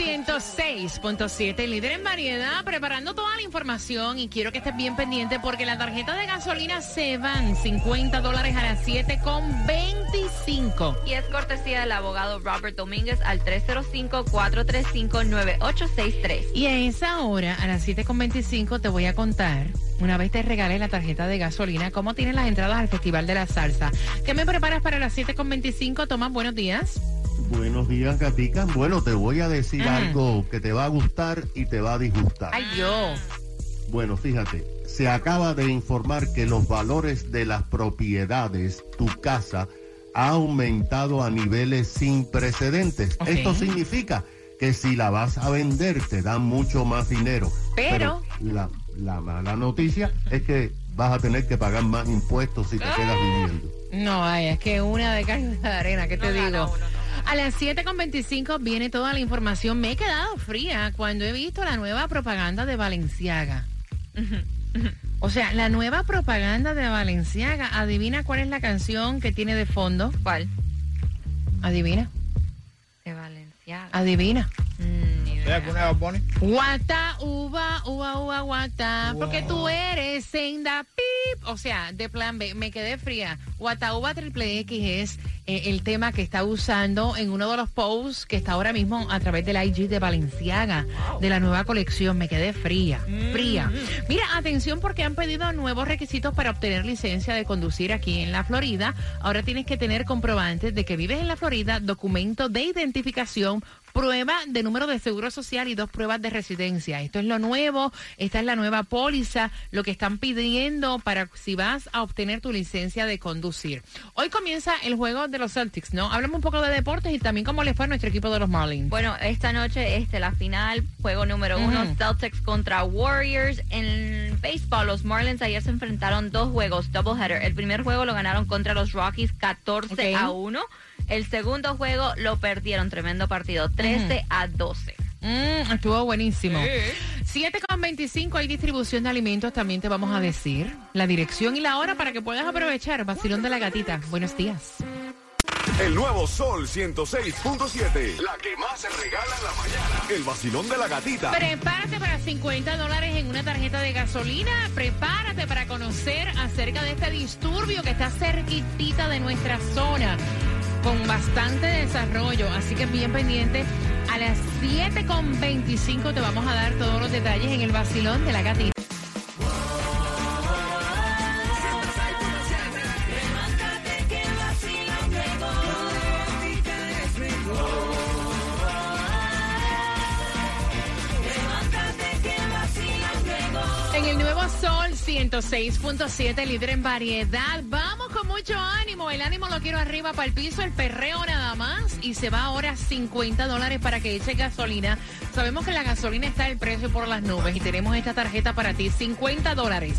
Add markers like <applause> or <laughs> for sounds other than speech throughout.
106.7, líder en variedad, preparando toda la información y quiero que estés bien pendiente porque la tarjeta de gasolina se van 50 dólares a las 7.25. Y es cortesía del abogado Robert Domínguez al 305-435-9863. Y a esa hora, a las 7.25, te voy a contar una vez te regalé la tarjeta de gasolina, ¿cómo tienen las entradas al Festival de la Salsa? ¿Qué me preparas para las 7.25? Tomás, buenos días. Buenos días, Gatica. Bueno, te voy a decir algo que te va a gustar y te va a disgustar. Ay, yo. Bueno, fíjate, se acaba de informar que los valores de las propiedades, tu casa, ha aumentado a niveles sin precedentes. Esto significa que si la vas a vender te dan mucho más dinero. Pero, la, mala noticia es que vas a tener que pagar más impuestos si te quedas viviendo. No, ay, es que una de carne de arena, ¿qué te digo? A las 7.25 viene toda la información. Me he quedado fría cuando he visto la nueva propaganda de Valenciaga. O sea, la nueva propaganda de Valenciaga. Adivina cuál es la canción que tiene de fondo. ¿Cuál? Adivina. De Valenciaga. Adivina. Mm, Guata, uva, uva, uva, guata. Porque tú eres senda pip. O sea, de plan B. Me quedé fría. Guata, uva, triple X es eh, el tema que está usando en uno de los posts que está ahora mismo a través del IG de Valenciaga, de la nueva colección. Me quedé fría, fría. Mm. Mira, atención porque han pedido nuevos requisitos para obtener licencia de conducir aquí en la Florida. Ahora tienes que tener comprobantes de que vives en la Florida, documento de identificación, prueba de número de seguro social y dos pruebas de residencia. Esto es lo nuevo, esta es la nueva póliza, lo que están pidiendo para si vas a obtener tu licencia de conducir. Hoy comienza el juego de los Celtics, ¿no? Hablamos un poco de deportes y también cómo les fue a nuestro equipo de los Marlins. Bueno, esta noche este, la final, juego número uno, Celtics contra Warriors. En béisbol, los Marlins ayer se enfrentaron dos juegos, doubleheader. El primer juego lo ganaron contra los Rockies 14 a 1. El segundo juego lo perdieron, tremendo partido, 13 a 12. Mm, estuvo buenísimo. 7,25 hay distribución de alimentos, también te vamos a decir la dirección y la hora para que puedas aprovechar. Vacilón de la gatita. Buenos días. El nuevo Sol 106.7. La que más se regala en la mañana. El vacilón de la gatita. Prepárate para 50 dólares en una tarjeta de gasolina. Prepárate para conocer acerca de este disturbio que está cerquitita de nuestra zona. Con bastante desarrollo. Así que bien pendiente. A las 7.25 te vamos a dar todos los detalles en el vacilón de la gatita. En el nuevo Sol 106.7, líder en variedad. Vamos El ánimo lo quiero arriba para el piso, el perreo nada más. Y se va ahora 50 dólares para que eche gasolina. Sabemos que la gasolina está el precio por las nubes y tenemos esta tarjeta para ti, 50 dólares.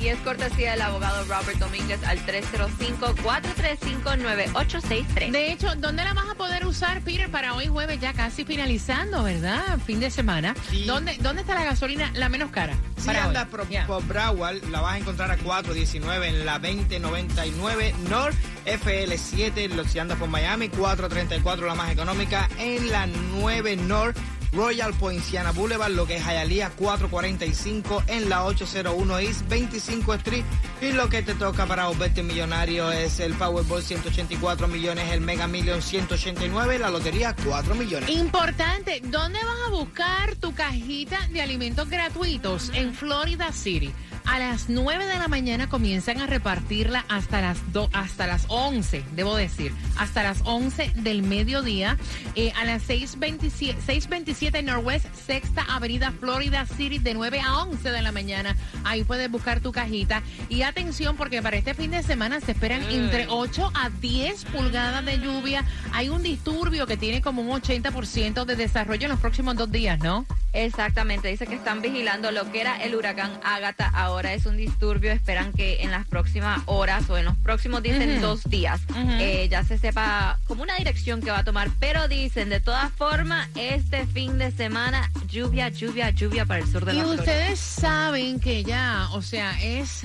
Y es cortesía del abogado Robert Domínguez al 305-435-9863. De hecho, ¿dónde la vas a poder usar, Peter, para hoy jueves ya casi finalizando, ¿verdad? Fin de semana. ¿Dónde, ¿Dónde está la gasolina la menos cara? Si andas por, Broward, la vas a encontrar a 4.19 en la 2099 North FL7. Si andas por Miami, 4.34 la más económica en la 9 North Royal Poinciana Boulevard, lo que es Hialeah 445 en la 801 East 25 Street. Y lo que te toca para volverte millonario es el Powerball 184 millones, el Mega Million 189, la lotería 4 millones. Importante, ¿dónde vas a buscar tu cajita de alimentos gratuitos? En Florida City. A las 9 de la mañana comienzan a repartirla hasta las, hasta las 11, debo decir, hasta las 11 del mediodía. Eh, a las 6.27 627 Northwest Sexta Avenida Florida City de 9 a 11 de la mañana. Ahí puedes buscar tu cajita. Y atención porque para este fin de semana se esperan entre 8 a 10 pulgadas de lluvia. Hay un disturbio que tiene como un 80% de desarrollo en los próximos dos días, ¿no? Exactamente, dice que están vigilando lo que era el huracán Ágata, ahora es un disturbio, esperan que en las próximas horas o en los próximos, dicen dos días, eh, ya se sepa como una dirección que va a tomar, pero dicen de todas formas, este fin de semana, lluvia, lluvia, lluvia para el sur de la Y ustedes saben que ya, o sea, es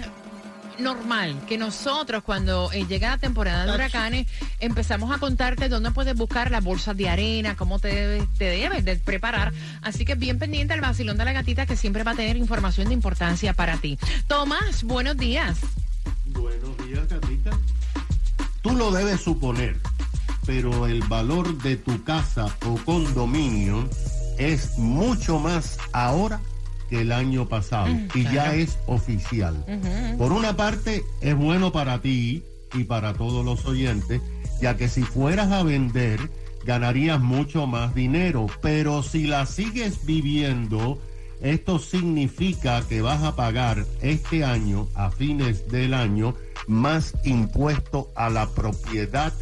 normal que nosotros cuando eh, llega la temporada de huracanes empezamos a contarte dónde puedes buscar las bolsas de arena, cómo te debes, te debes de preparar. Así que bien pendiente al vacilón de la gatita que siempre va a tener información de importancia para ti. Tomás, buenos días. Buenos días, Catita. Tú lo debes suponer, pero el valor de tu casa o condominio es mucho más ahora el año pasado y ya es oficial. Por una parte, es bueno para ti y para todos los oyentes, ya que si fueras a vender, ganarías mucho más dinero, pero si la sigues viviendo, esto significa que vas a pagar este año, a fines del año, más impuesto a la propiedad.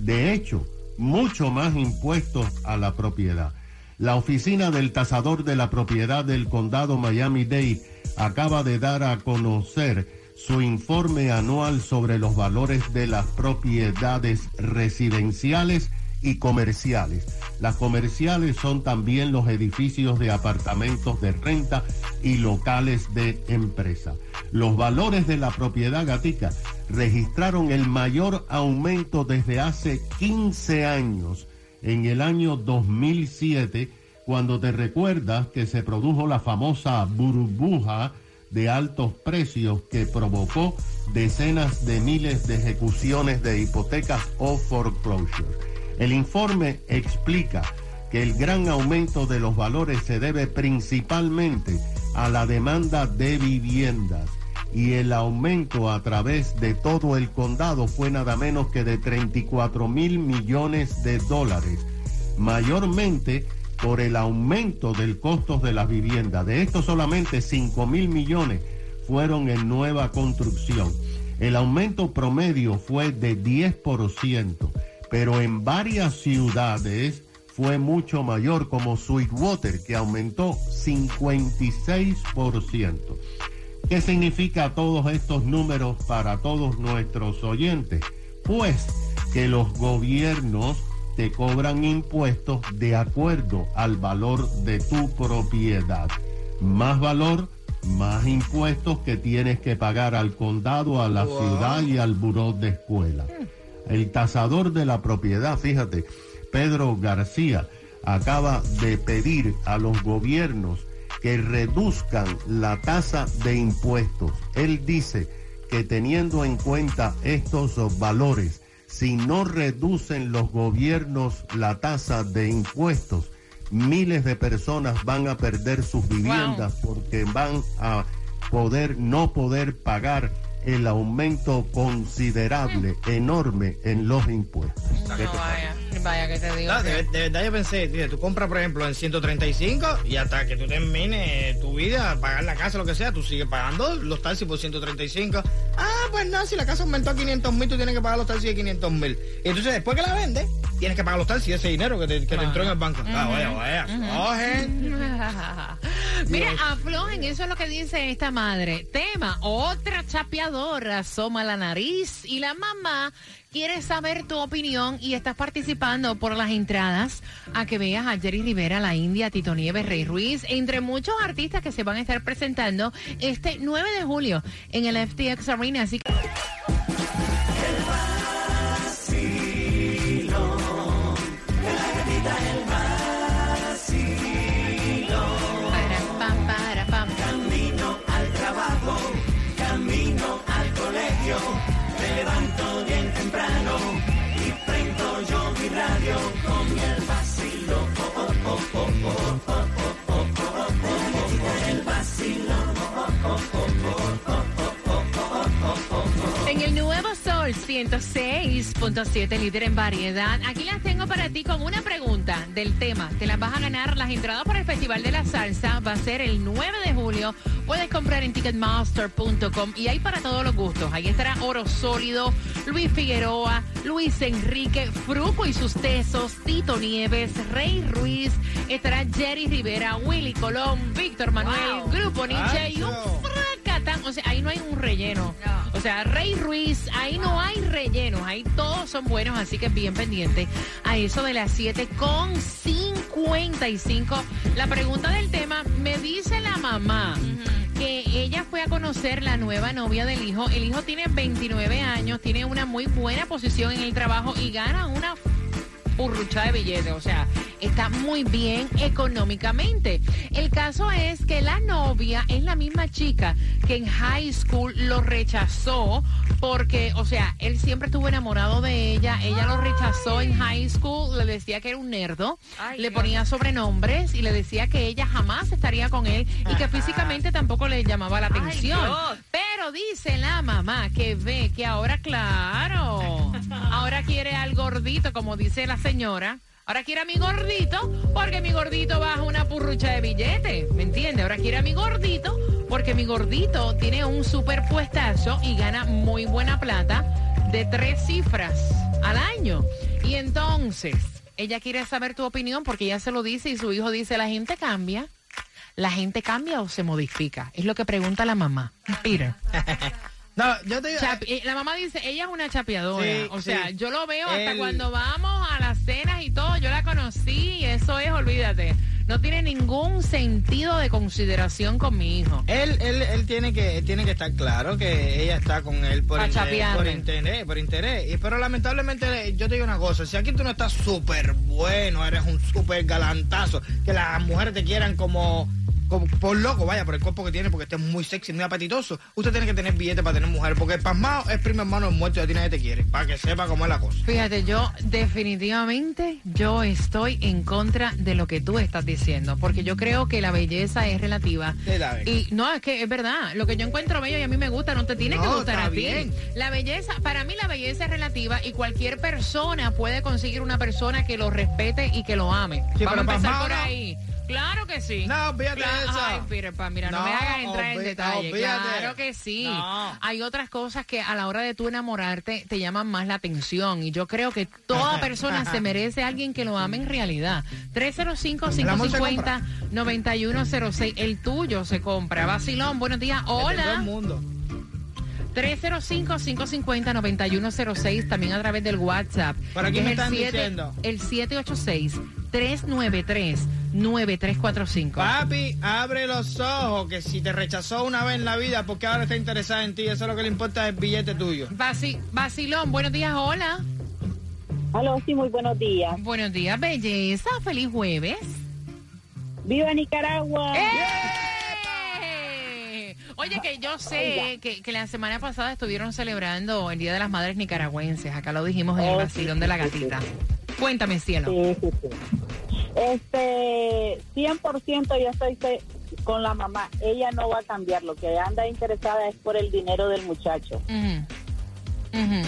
De hecho, mucho más impuestos a la propiedad. La oficina del tasador de la propiedad del condado Miami-Dade acaba de dar a conocer su informe anual sobre los valores de las propiedades residenciales y comerciales. Las comerciales son también los edificios de apartamentos de renta y locales de empresa. Los valores de la propiedad gatica registraron el mayor aumento desde hace 15 años en el año 2007, cuando te recuerdas que se produjo la famosa burbuja de altos precios que provocó decenas de miles de ejecuciones de hipotecas o foreclosure. El informe explica que el gran aumento de los valores se debe principalmente a la demanda de viviendas y el aumento a través de todo el condado fue nada menos que de 34 mil millones de dólares, mayormente por el aumento del costo de las viviendas. De esto solamente 5 mil millones fueron en nueva construcción. El aumento promedio fue de 10%, pero en varias ciudades fue mucho mayor, como Sweetwater, que aumentó 56%. ¿Qué significa todos estos números para todos nuestros oyentes? Pues que los gobiernos te cobran impuestos de acuerdo al valor de tu propiedad. Más valor, más impuestos que tienes que pagar al condado, a la ciudad y al buró de escuela. El tasador de la propiedad, fíjate, Pedro García, acaba de pedir a los gobiernos que reduzcan la tasa de impuestos. Él dice que teniendo en cuenta estos valores, si no reducen los gobiernos la tasa de impuestos, miles de personas van a perder sus viviendas porque van a poder no poder pagar el aumento considerable, enorme en los impuestos. No, vaya, vaya que te digo. No, que- de, de verdad yo pensé, dije, tú compras por ejemplo en 135 y hasta que tú termines tu vida, pagar la casa, lo que sea, tú sigues pagando los taxis por 135. Ah, pues no, si la casa aumentó a 500 mil, tú tienes que pagar los taxis de 500 mil. Y entonces después que la vendes, tienes que pagar los taxis ese dinero que te, que te entró en el banco. Ah, vaya, vaya, aflojen. <laughs> Mira, aflojen, eso es lo que dice esta madre. Tema, otra chapeadora asoma la nariz y la mamá quiere saber tu opinión y estás participando por las entradas a que veas a Jerry Rivera, la India, Tito Nieves, Rey Ruiz, entre muchos artistas que se van a estar presentando este 9 de julio en el FTX Arena. Así que Sol 106.7, líder en variedad. Aquí las tengo para ti con una pregunta del tema. Te las vas a ganar las entradas para el Festival de la Salsa. Va a ser el 9 de julio. Puedes comprar en ticketmaster.com y hay para todos los gustos. Ahí estará Oro Sólido, Luis Figueroa, Luis Enrique, Fruco y sus tesos, Tito Nieves, Rey Ruiz, estará Jerry Rivera, Willy Colón, Víctor Manuel, Grupo Nietzsche y un fracatán. O sea, ahí no hay un relleno. Sea, Rey Ruiz, ahí no hay relleno. Ahí todos son buenos, así que bien pendiente a eso de las 7 con 55. La pregunta del tema, me dice la mamá que ella fue a conocer la nueva novia del hijo. El hijo tiene 29 años, tiene una muy buena posición en el trabajo y gana una purrucha de billetes, o sea, está muy bien económicamente. El caso es que la novia es la misma chica que en high school lo rechazó porque, o sea, él siempre estuvo enamorado de ella, ella lo rechazó en high school, le decía que era un nerdo, le ponía sobrenombres y le decía que ella jamás estaría con él y que físicamente tampoco le llamaba la atención. Pero dice la mamá que ve que ahora, claro, <laughs> ahora quiere al gordito, como dice la señora. Ahora quiere a mi gordito porque mi gordito baja una purrucha de billetes. ¿Me entiende? Ahora quiere a mi gordito porque mi gordito tiene un superpuestazo y gana muy buena plata de tres cifras al año. Y entonces, ella quiere saber tu opinión porque ella se lo dice y su hijo dice, la gente cambia. ¿La gente cambia o se modifica? Es lo que pregunta la mamá. Peter. <laughs> No, yo te eh, la mamá dice, ella es una chapeadora. o sea, yo lo veo hasta cuando vamos a las cenas y todo. Yo la conocí y eso es, olvídate. No tiene ningún sentido de consideración con mi hijo. Él, él, él tiene que tiene que estar claro que ella está con él por, interés, por interés, por interés. Y, pero lamentablemente yo te digo una cosa, si aquí tú no estás súper bueno, eres un súper galantazo, que las mujeres te quieran como por loco, vaya, por el cuerpo que tiene, porque este es muy sexy, muy apetitoso, usted tiene que tener billete para tener mujer, porque el pasmado es primo hermano el muerto, ya tiene que te quiere, para que sepa cómo es la cosa. Fíjate, yo definitivamente, yo estoy en contra de lo que tú estás diciendo, porque yo creo que la belleza es relativa. Y no, es que es verdad, lo que yo encuentro bello y a mí me gusta, no te tiene que gustar a ti. La belleza, para mí la belleza es relativa y cualquier persona puede conseguir una persona que lo respete y que lo ame. Vamos a empezar por ahí. Claro que sí. No, fíjate eso. Ay, mira, no, me hagas entrar en detalle. Claro que sí. Hay otras cosas que a la hora de tú enamorarte te llaman más la atención. Y yo creo que toda <laughs> persona se merece a alguien que lo ame en realidad. 305-550-9106. El tuyo se compra. Vacilón, buenos días. Hola. mundo. 305-550-9106, también a través del WhatsApp. ¿Para qué me están diciendo? El 786-393-9345. Papi, abre los ojos, que si te rechazó una vez en la vida, porque ahora está interesada en ti, eso es lo que le importa es el billete tuyo. Vacilón, buenos días, hola. Hola, sí, muy buenos días. Buenos días, belleza, feliz jueves. ¡Viva Nicaragua! ¡Eh! Oye, que yo sé que, la semana pasada estuvieron celebrando el Día de las Madres Nicaragüenses. Acá lo dijimos en el vacilón de la gatita. Cuéntame, cielo. Sí, sí, sí. Este, 100% yo estoy con la mamá. Ella no va a cambiar. Lo que anda interesada es por el dinero del muchacho.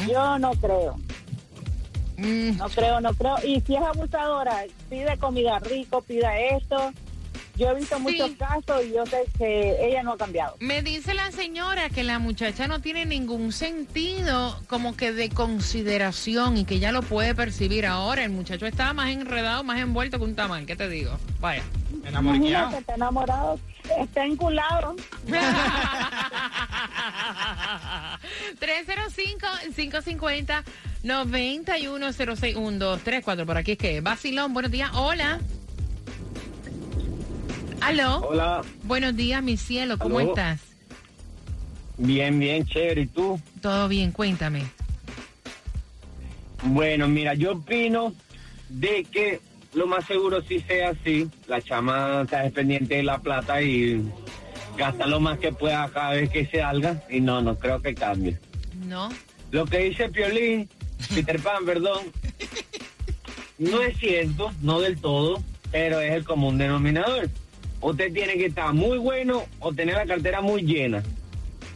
Yo no creo. Mm. No creo, no creo. Y si es abusadora, pide comida rico, pida esto yo he visto muchos casos y yo sé que ella no ha cambiado. Me dice la señora que la muchacha no tiene ningún sentido como que de consideración y que ella lo puede percibir ahora. El muchacho está más enredado, más envuelto que un tamal. ¿Qué te digo? Vaya. Enamorado. Está enamorado. Está enculado. <laughs> 305-550-9106. Por aquí es que. Basilón, buenos días. Hola. Aló. Hola. Buenos días, mi cielo. ¿Cómo estás? Bien, bien, chévere. ¿Y tú? Todo bien, cuéntame. Bueno, mira, yo opino de que lo más seguro sí sea así. La chama está dependiente de la plata y gasta lo más que pueda cada vez que se salga. Y no, no creo que cambie. No. Lo que dice Piolín, Peter Pan, perdón, <laughs> no es cierto, no del todo, pero es el común denominador usted tiene que estar muy bueno o tener la cartera muy llena.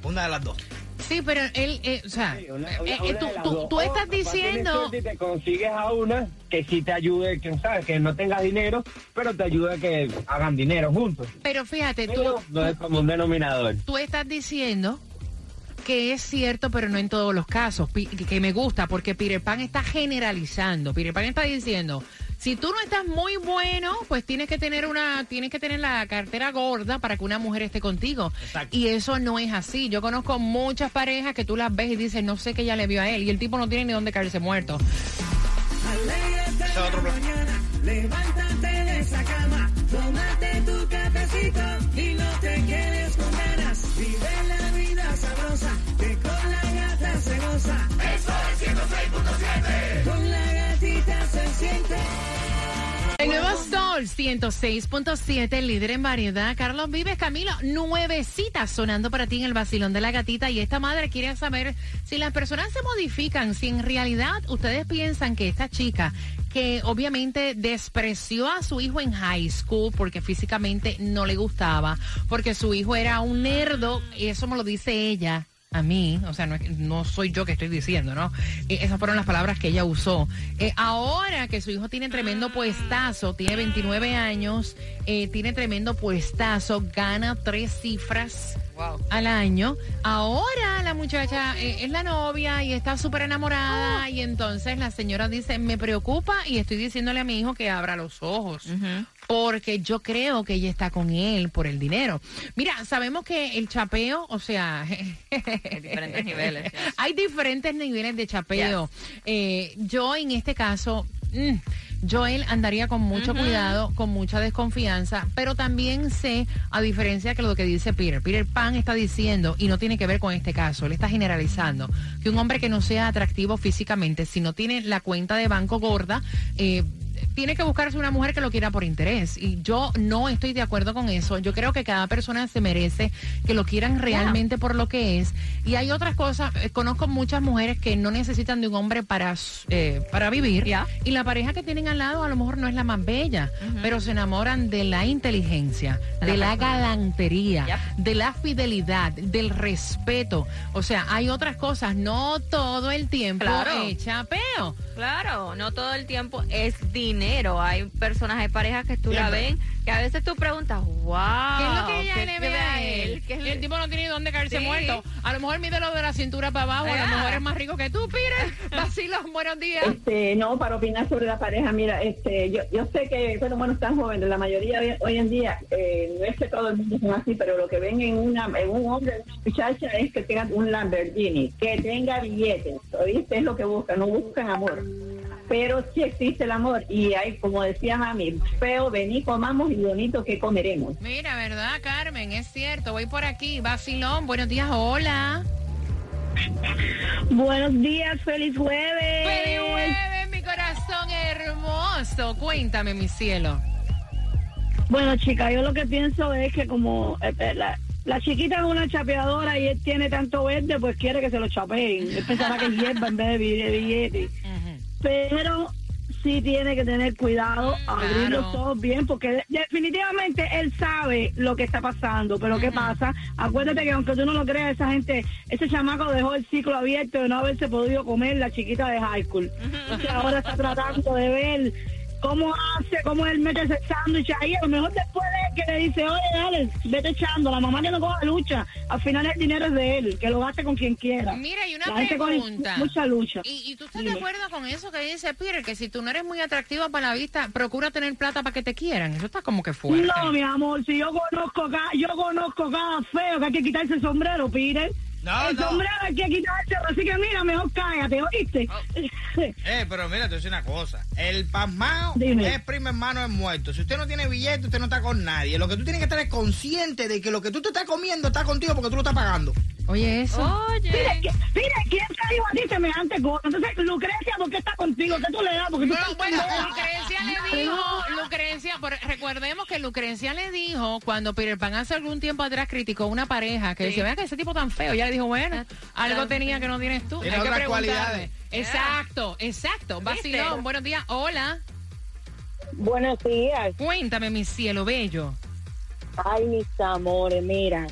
Una de las dos. Sí, pero él, eh, o sea, Sí, una- eh, una- eh, una tú, tú- tú estás tienes diciendo... y te consigues a una que sí te ayude, que sabes, que no tengas dinero, pero te ayude a que hagan dinero juntos. Pero fíjate, tú, Pero no es como un denominador. tú estás diciendo que es cierto, pero no en todos los casos, que me gusta, porque Peter Pan está generalizando. Peter Pan está diciendo, si tú no estás muy bueno, pues tienes que tener una, tienes que tener la cartera gorda para que una mujer esté contigo. Exacto. Y eso no es así. Yo conozco muchas parejas que tú las ves y dices, no sé qué ella le vio a él, y el tipo no tiene ni dónde caerse muerto. Ese es otro plan. Levántate de esa cama, tómate tu cafecito y no te quedes con ganas. Vive la vida sabrosa, que con la gata se goza. Eso es 106.7. El nuevo Sol 106.7, líder en variedad. Carlos Vives, Camilo, nuevecita sonando para ti en el vacilón de la gatita. Y esta madre quiere saber si las personas se modifican, si en realidad ustedes piensan que esta chica, que obviamente despreció a su hijo en high school porque físicamente no le gustaba, porque su hijo era un nerdo, eso me lo dice ella a mí, o sea, no, es- no soy yo que estoy diciendo, ¿no? Eh, esas fueron las palabras que ella usó. Eh, ahora que su hijo tiene tremendo puestazo, tiene 29 años, eh, tiene tremendo puestazo, gana tres cifras al año. Ahora la muchacha eh, es la novia y está súper enamorada y entonces la señora dice, me preocupa y estoy diciéndole a mi hijo que abra los ojos. Porque yo creo que ella está con él por el dinero. Mira, sabemos que el chapeo, o sea, diferentes niveles, yes. <laughs> hay diferentes niveles de chapeo. Eh, yo en este caso, mm, Joel andaría con mucho cuidado, con mucha desconfianza, pero también sé, a diferencia que lo que dice Peter, Peter Pan está diciendo, y no tiene que ver con este caso, él está generalizando, que un hombre que no sea atractivo físicamente, si no tiene la cuenta de banco gorda, eh, tiene que buscarse una mujer que lo quiera por interés. Y yo no estoy de acuerdo con eso. Yo creo que cada persona se merece que lo quieran realmente por lo que es. Y hay otras cosas. eh, Conozco muchas mujeres que no necesitan de un hombre para, eh, para vivir. Ya. Y la pareja que tienen al lado a lo mejor no es la más bella, pero se enamoran de la inteligencia, De de la la persona. galantería, de la fidelidad, del respeto. O sea, hay otras cosas. No todo el tiempo Claro. es chapeo. Claro, no todo el tiempo es dinero. Hay personas, hay parejas que tú la ven, que a veces tú preguntas, wow. ¿Qué es lo que ella ¿qué le se ve a él? ¿Qué es Y el tipo no tiene ni dónde caerse Sí. muerto. A lo mejor mide lo de la cintura para abajo, a lo mejor es más rico que tú, Peter. <laughs> Vacilón, buenos días. Este, no, para opinar sobre la pareja, mira, este, yo, yo sé que, bueno, bueno, están jóvenes, la mayoría de- hoy en día, eh, no es que todo el mundo sea así, pero lo que ven en una, en un hombre, en una muchacha, es que tenga un Lamborghini, que tenga billetes, ¿oíste? Es lo que buscan, no buscan amor. Pero sí existe el amor, y hay, como decía mami, feo, vení, comamos, y bonito, que comeremos? Mira, ¿verdad, Carmen? Es cierto, voy por aquí. Vacilón, buenos días, hola. Buenos días, feliz jueves. ¡Feliz jueves, mi corazón hermoso! Cuéntame, mi cielo. Bueno, chica, yo lo que pienso es que como eh, eh, la, la chiquita es una chapeadora y él tiene tanto verde, pues quiere que se lo chapeen. Él pensará que es hierba en vez de billete. <laughs> Pero sí tiene que tener cuidado, abrir Claro. los ojos bien, porque de- definitivamente él sabe lo que está pasando. Pero ¿qué pasa? Acuérdate que aunque tú no lo creas, esa gente, ese chamaco dejó el ciclo abierto de no haberse podido comer la chiquita de high school. Entonces ahora está tratando de ver cómo hace, cómo él mete ese sándwich ahí. A lo mejor después de que le dice, oye, dale, vete echando. La mamá que no coja lucha. Al final el dinero es de él, que lo gaste con quien quiera. Mira, y una La pregunta. mucha lucha. ¿Y, y tú estás de acuerdo con eso que dice Peter? Que si tú no eres muy atractiva para la vista, procura tener plata para que te quieran. Eso está como que fuerte. No, mi amor, si yo conozco cada, yo conozco cada feo que hay que quitarse el sombrero, Peter. No, el no. sombrero hay que quitárselo, así que mira, mejor cállate, ¿oíste? <laughs> Eh, pero mira, te voy a decir una cosa. El pasmao Dime. es primo hermano es muerto. Si usted no tiene billete, usted no está con nadie. Lo que tú tienes que estar es consciente de que lo que tú te estás comiendo está contigo porque tú lo estás pagando. Oye, eso. Mira, Oye, que- mira, ¿quién te dijo a ti semejante cosa? Entonces, Lucrecia, ¿por qué está contigo? ¿Qué tú le das? Porque tú Bueno, estás bueno. Lucrecia le dijo, Lucrecia, por- recordemos que Lucrecia le dijo cuando Peter Pan hace algún tiempo atrás criticó a una pareja que decía, vea que ese tipo tan feo. Ya le dijo, bueno, Ah, algo claro, tenía sí. que no tienes tú. Tiene Hay que otras cualidades. Exacto, exacto. Vacilón, buenos días. Hola. Buenos días. Cuéntame, mi cielo bello. Ay, mis amores, mira.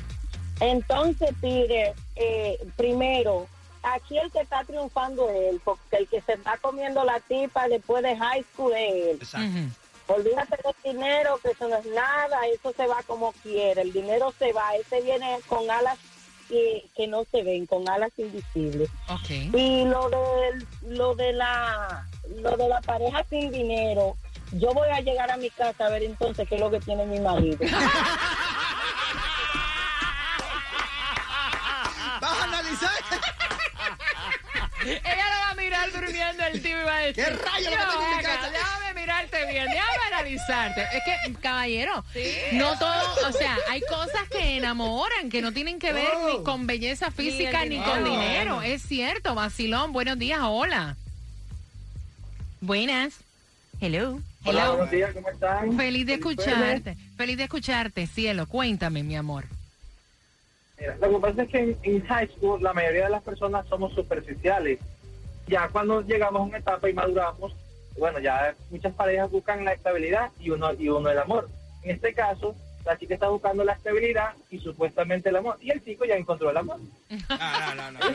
Entonces, Pire, eh, primero, aquí el que está triunfando es él, porque el que se está comiendo la tipa después de high school es él. Exacto. Olvídate del dinero, que eso no es nada, eso se va como quiere, el dinero se va, ese viene con alas que, que no se ven, con alas invisibles. Y lo de, lo de la lo de la pareja sin dinero, yo voy a llegar a mi casa a ver entonces qué es lo que tiene mi marido. <laughs> Ella lo va a mirar durmiendo el tío y va a decir... ¿Qué rayos lo "Yo, que tengo en mi acá, casa?" Déjame mirarte bien, déjame analizarte. Es que, caballero, no todo... O sea, hay cosas que enamoran, que no tienen que ver Oh. ni con belleza física ni, con Oh. dinero. Es cierto, vacilón. Buenos días, hola. Buenas. Hello. Hello. buenos días, ¿cómo están? Feliz de escucharte. Feliz de escucharte, cielo. Cuéntame, mi amor. Lo que pasa es que en, en high school la mayoría de las personas somos superficiales. Ya cuando llegamos a una etapa y maduramos, bueno, ya muchas parejas buscan la estabilidad y uno y uno el amor. En este caso, la chica está buscando la estabilidad y supuestamente el amor. Y el chico ya encontró el amor. No, no, no, no.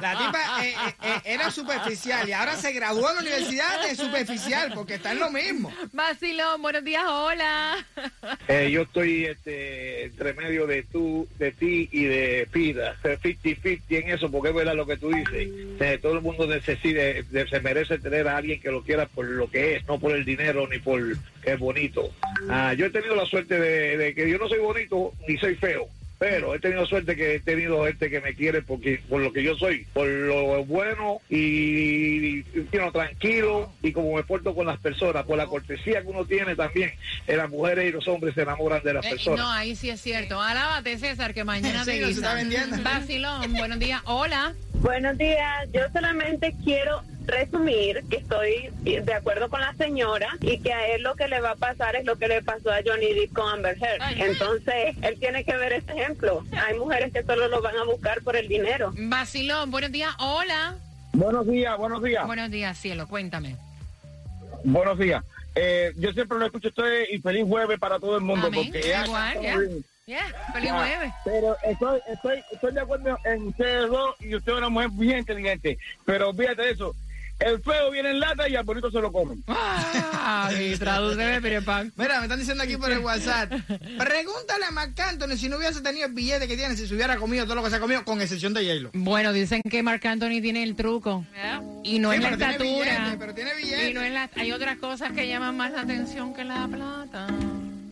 La tipa eh, eh, eh, era superficial y ahora se graduó en la universidad de superficial porque está en lo mismo. Vacilón, buenos días, hola. Eh, yo estoy este, entre medio de tú, de ti y de Pida, 50-50 en eso, porque es verdad lo que tú dices. Eh, todo el mundo necesita, se merece tener a alguien que lo quiera por lo que es, no por el dinero ni por que es bonito. Ah, yo he tenido la suerte de, de que yo no soy bonito ni soy feo. Pero he tenido suerte que he tenido gente que me quiere porque por lo que yo soy, por lo bueno y, y, you know, tranquilo y como me porto con las personas, por la cortesía que uno tiene también. Eh, las mujeres y los hombres se enamoran de las Eh, personas. no, ahí sí es cierto. Alábate, César, que mañana Sí, te no se guisa. está vendiendo. Vacilón, buenos días, hola. Buenos días, yo solamente quiero resumir que estoy de acuerdo con la señora y que a él lo que le va a pasar es lo que le pasó a Johnny Depp con Amber Heard. Entonces, él tiene que ver ese ejemplo. Hay mujeres que solo lo van a buscar por el dinero. Vacilón, buenos días, hola. Buenos días, buenos días. Buenos días, cielo, cuéntame. Buenos días. Eh, yo siempre lo escucho a ustedes y feliz jueves para todo el mundo. Amén, porque ya igual, ya. Yeah, feliz jueves. Pero estoy, estoy, estoy de acuerdo en ustedes dos y usted es una mujer bien inteligente. Pero fíjate de eso. El feo viene en lata y al bonito se lo comen. Ay, <laughs> tradúceme, Pirepan. Mira, me están diciendo aquí por el WhatsApp. Pregúntale a Marc Anthony si no hubiese tenido el billete que tiene, si se hubiera comido todo lo que se ha comido, con excepción de J-Lo. Bueno, dicen que Marc Anthony tiene el truco. Y no Sí, es la pero tiene estatura. billete, pero tiene billete. Y no es la, hay otras cosas que llaman más la atención que la plata.